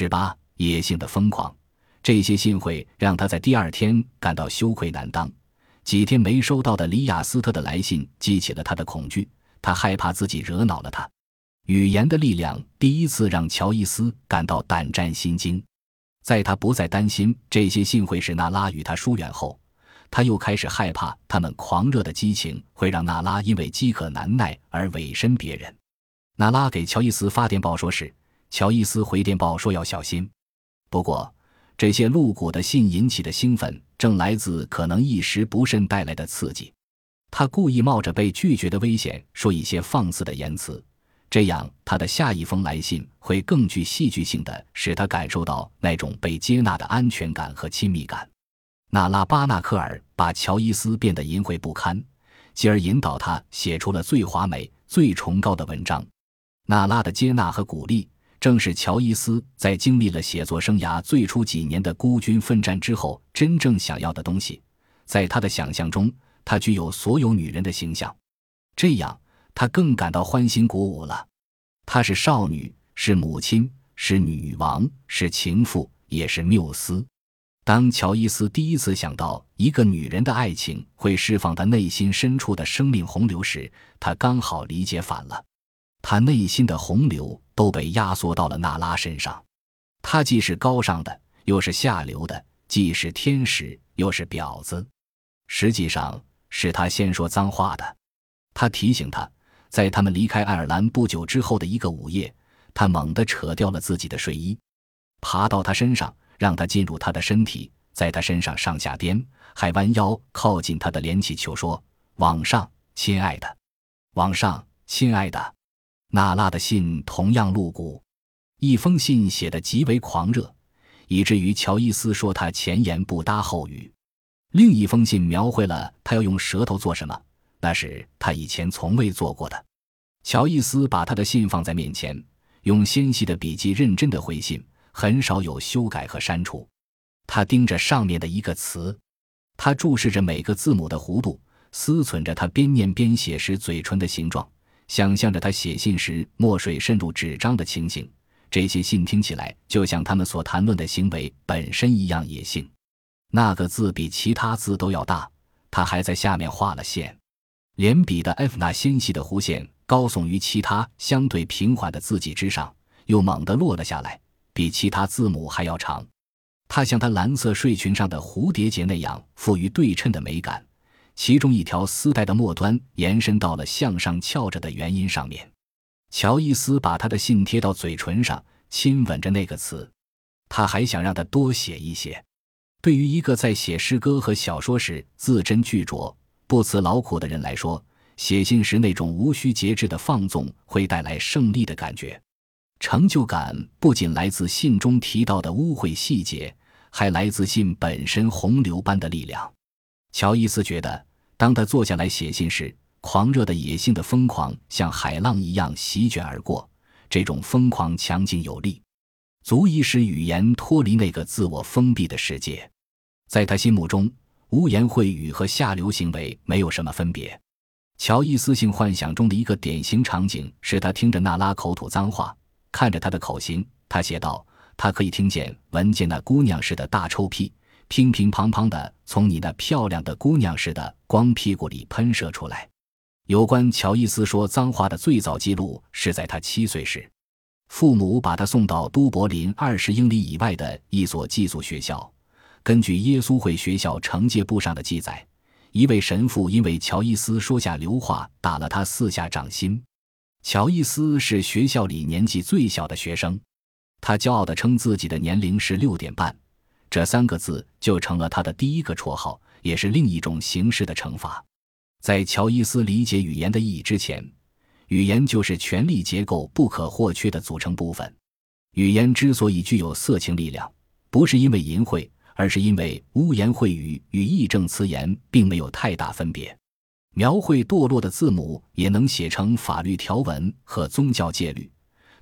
十八，野性的疯狂。这些信会让他在第二天感到羞愧难当。几天没收到的里雅斯特的来信激起了他的恐惧，他害怕自己惹恼了他。语言的力量第一次让乔伊斯感到胆战心惊。在他不再担心这些信会使娜拉与他疏远后，他又开始害怕他们狂热的激情会让娜拉因为饥渴难耐而委身别人。娜拉给乔伊斯发电报说是，乔伊斯回电报说要小心。不过，这些露骨的信引起的兴奋正来自可能一时不慎带来的刺激。他故意冒着被拒绝的危险说一些放肆的言辞。这样，他的下一封来信会更具戏剧性的使他感受到那种被接纳的安全感和亲密感。娜拉巴纳克尔把乔伊斯变得淫秽不堪，继而引导他写出了最华美、最崇高的文章。娜拉的接纳和鼓励，正是乔伊斯在经历了写作生涯最初几年的孤军奋战之后真正想要的东西。在他的想象中，他具有所有女人的形象，这样。他更感到欢欣鼓舞了。她是少女，是母亲，是女王，是情妇，也是缪斯。当乔伊斯第一次想到一个女人的爱情会释放他内心深处的生命洪流时，他刚好理解反了。他内心的洪流都被压缩到了娜拉身上。他既是高尚的，又是下流的；既是天使，又是婊子。实际上，是他先说脏话的。他提醒他。在他们离开爱尔兰不久之后的一个午夜，他猛地扯掉了自己的睡衣，爬到他身上，让他进入他的身体，在他身上上下颠，还弯腰靠近他的脸起求说：“往上，亲爱的，往上，亲爱的。”娜拉的信同样露骨，一封信写得极为狂热，以至于乔伊斯说他前言不搭后语；另一封信描绘了他要用舌头做什么。那是他以前从未做过的。乔伊斯把他的信放在面前，用纤细的笔记认真的回信，很少有修改和删除。他盯着上面的一个词，他注视着每个字母的弧度，思忖着他边念边写时嘴唇的形状，想象着他写信时墨水渗入纸张的情形。这些信听起来就像他们所谈论的行为本身一样野性。那个字比其他字都要大，他还在下面画了线。连笔的 F 那纤细的弧线高耸于其他相对平缓的字迹之上，又猛地落了下来，比其他字母还要长。它像他蓝色睡裙上的蝴蝶结那样富于对称的美感。其中一条丝带的末端延伸到了向上翘着的元音上面。乔伊斯把他的信贴到嘴唇上，亲吻着那个词。他还想让他多写一些。对于一个在写诗歌和小说时字斟句酌。不辞劳苦的人来说，写信时那种无需节制的放纵会带来胜利的感觉。成就感不仅来自信中提到的污秽细节，还来自信本身洪流般的力量。乔伊斯觉得，当他坐下来写信时，狂热的野性的疯狂像海浪一样席卷而过。这种疯狂强劲有力，足以使语言脱离那个自我封闭的世界。在他心目中。污言秽语和下流行为没有什么分别。乔伊斯性幻想中的一个典型场景是他听着娜拉口吐脏话，看着她的口型。他写道：“他可以听见、闻见那姑娘似的大臭屁，乒乒乓乓的从你那漂亮的姑娘似的光屁股里喷射出来。”有关乔伊斯说脏话的最早记录是在他七岁时，父母把他送到都柏林二十英里以外的一所寄宿学校。根据耶稣会学校惩戒簿上的记载，一位神父因为乔伊斯说下流话，打了他四下掌心。乔伊斯是学校里年纪最小的学生，他骄傲地称自己的年龄是六点半，这三个字就成了他的第一个绰号，也是另一种形式的惩罚。在乔伊斯理解语言的意义之前，语言就是权力结构不可或缺的组成部分。语言之所以具有色情力量，不是因为淫秽。而是因为污言秽语与义正辞严并没有太大分别，描绘堕落的字母也能写成法律条文和宗教戒律。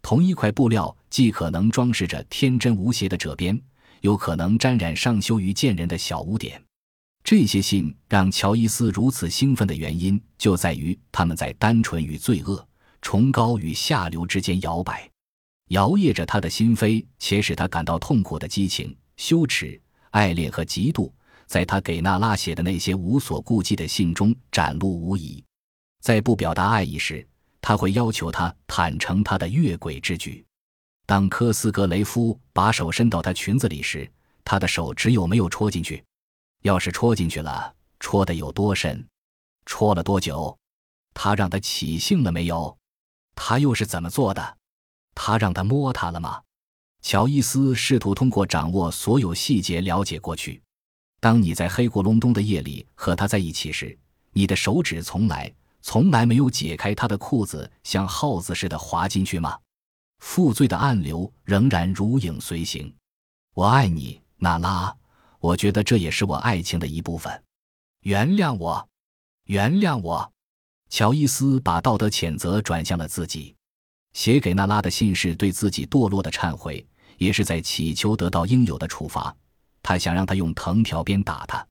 同一块布料既可能装饰着天真无邪的褶边，有可能沾染上羞于见人的小污点。这些信让乔伊斯如此兴奋的原因，就在于他们在单纯与罪恶、崇高与下流之间摇摆。摇曳着他的心扉且使他感到痛苦的激情、羞耻、爱恋和嫉妒，在他给娜拉写的那些无所顾忌的信中展露无遗。在不表达爱意时，他会要求他坦诚他的越轨之举。当科斯格雷夫把手伸到她裙子里时，他的手只有没有戳进去。要是戳进去了，戳的有多深？戳了多久？他让他起兴了没有？他又是怎么做的？他让他摸他了吗？乔伊斯试图通过掌握所有细节了解过去。当你在黑咕隆咚的夜里和他在一起时，你的手指从来、从来没有解开他的裤子，像耗子似的滑进去吗？负罪的暗流仍然如影随形。我爱你，娜拉。我觉得这也是我爱情的一部分。原谅我，原谅我。乔伊斯把道德谴责转向了自己。写给娜拉的信是对自己堕落的忏悔，也是在祈求得到应有的处罚。他想让他用藤条鞭打他。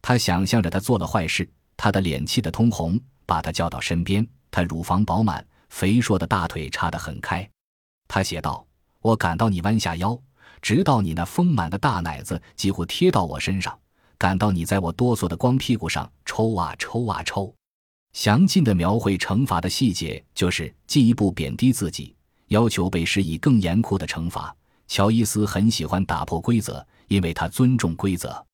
他想象着他做了坏事，他的脸气得通红，把他叫到身边。他乳房饱满，肥硕的大腿叉得很开。他写道：“我感到你弯下腰。”直到你那丰满的大奶子几乎贴到我身上，感到你在我哆嗦的光屁股上抽啊抽啊抽。详尽的描绘惩罚的细节，就是进一步贬低自己，要求被施以更严酷的惩罚。乔伊斯很喜欢打破规则，因为他尊重规则。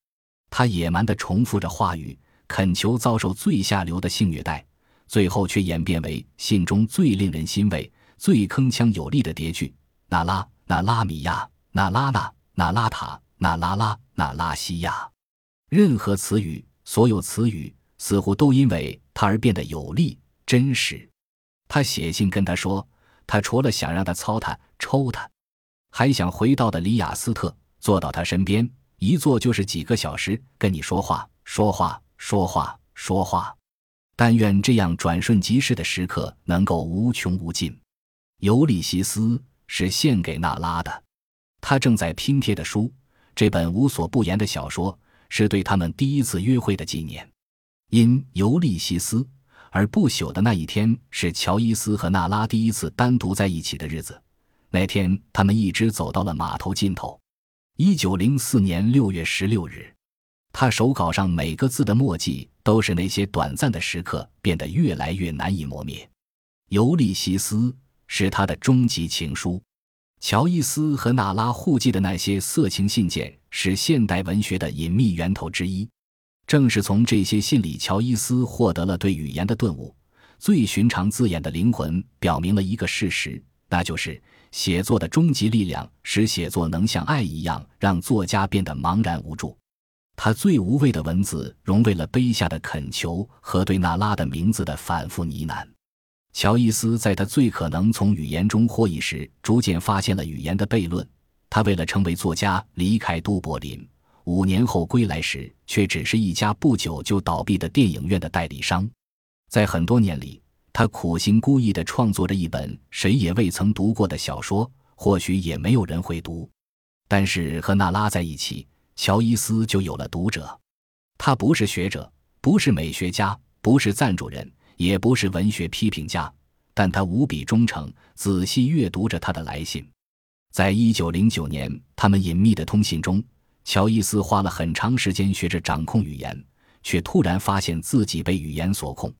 他野蛮地重复着话语，恳求遭受最下流的性虐待，最后却演变为信中最令人欣慰、最铿锵有力的叠句：“那拉那拉米亚。”那拉那、那拉塔、那拉拉、那拉西亚，任何词语，所有词语似乎都因为他而变得有力、真实。他写信跟他说，他除了想让他操他、抽他，还想回到的里亚斯特，坐到他身边，一坐就是几个小时，跟你说话、说话、说话、说话。但愿这样转瞬即逝的时刻能够无穷无尽。尤利西斯是献给娜拉的。他正在拼贴的书，这本无所不言的小说，是对他们第一次约会的纪念。因尤利西斯而不朽的那一天，是乔伊斯和娜拉第一次单独在一起的日子。那天，他们一直走到了码头尽头。一九零四年六月十六日，他手稿上每个字的墨迹，都是那些短暂的时刻变得越来越难以磨灭。尤利西斯是他的终极情书。乔伊斯和娜拉互寄的那些色情信件是现代文学的隐秘源头之一。正是从这些信里，乔伊斯获得了对语言的顿悟。最寻常字眼的灵魂表明了一个事实，那就是写作的终极力量使写作能像爱一样让作家变得茫然无助。他最无畏的文字融为了卑下的恳求和对娜拉的名字的反复呢喃。乔伊斯在他最可能从语言中获益时，逐渐发现了语言的悖论。他为了成为作家，离开都柏林，五年后归来时，却只是一家不久就倒闭的电影院的代理商。在很多年里，他苦心孤诣地创作着一本谁也未曾读过的小说，或许也没有人会读。但是和娜拉在一起，乔伊斯就有了读者。他不是学者，不是美学家，不是赞助人。也不是文学批评家，但他无比忠诚，仔细阅读着他的来信。在一九零九年，他们隐秘的通信中，乔伊斯花了很长时间学着掌控语言，却突然发现自己被语言所控。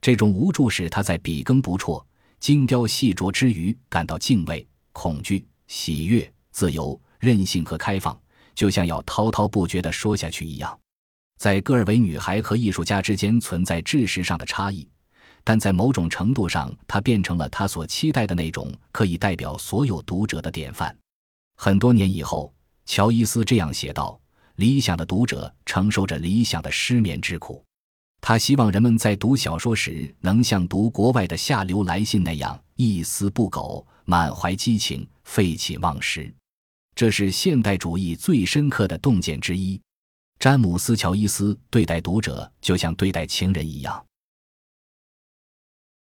这种无助使他在笔耕不辍、精雕细琢之余感到敬畏、恐惧、喜悦、自由、任性和开放，就像要滔滔不绝地说下去一样。在戈尔维女孩和艺术家之间存在知识上的差异。但在某种程度上，他变成了他所期待的那种可以代表所有读者的典范。很多年以后，乔伊斯这样写道：“理想的读者承受着理想的失眠之苦。他希望人们在读小说时能像读国外的下流来信那样一丝不苟、满怀激情、废寝忘食。这是现代主义最深刻的洞见之一。詹姆斯·乔伊斯对待读者就像对待情人一样。”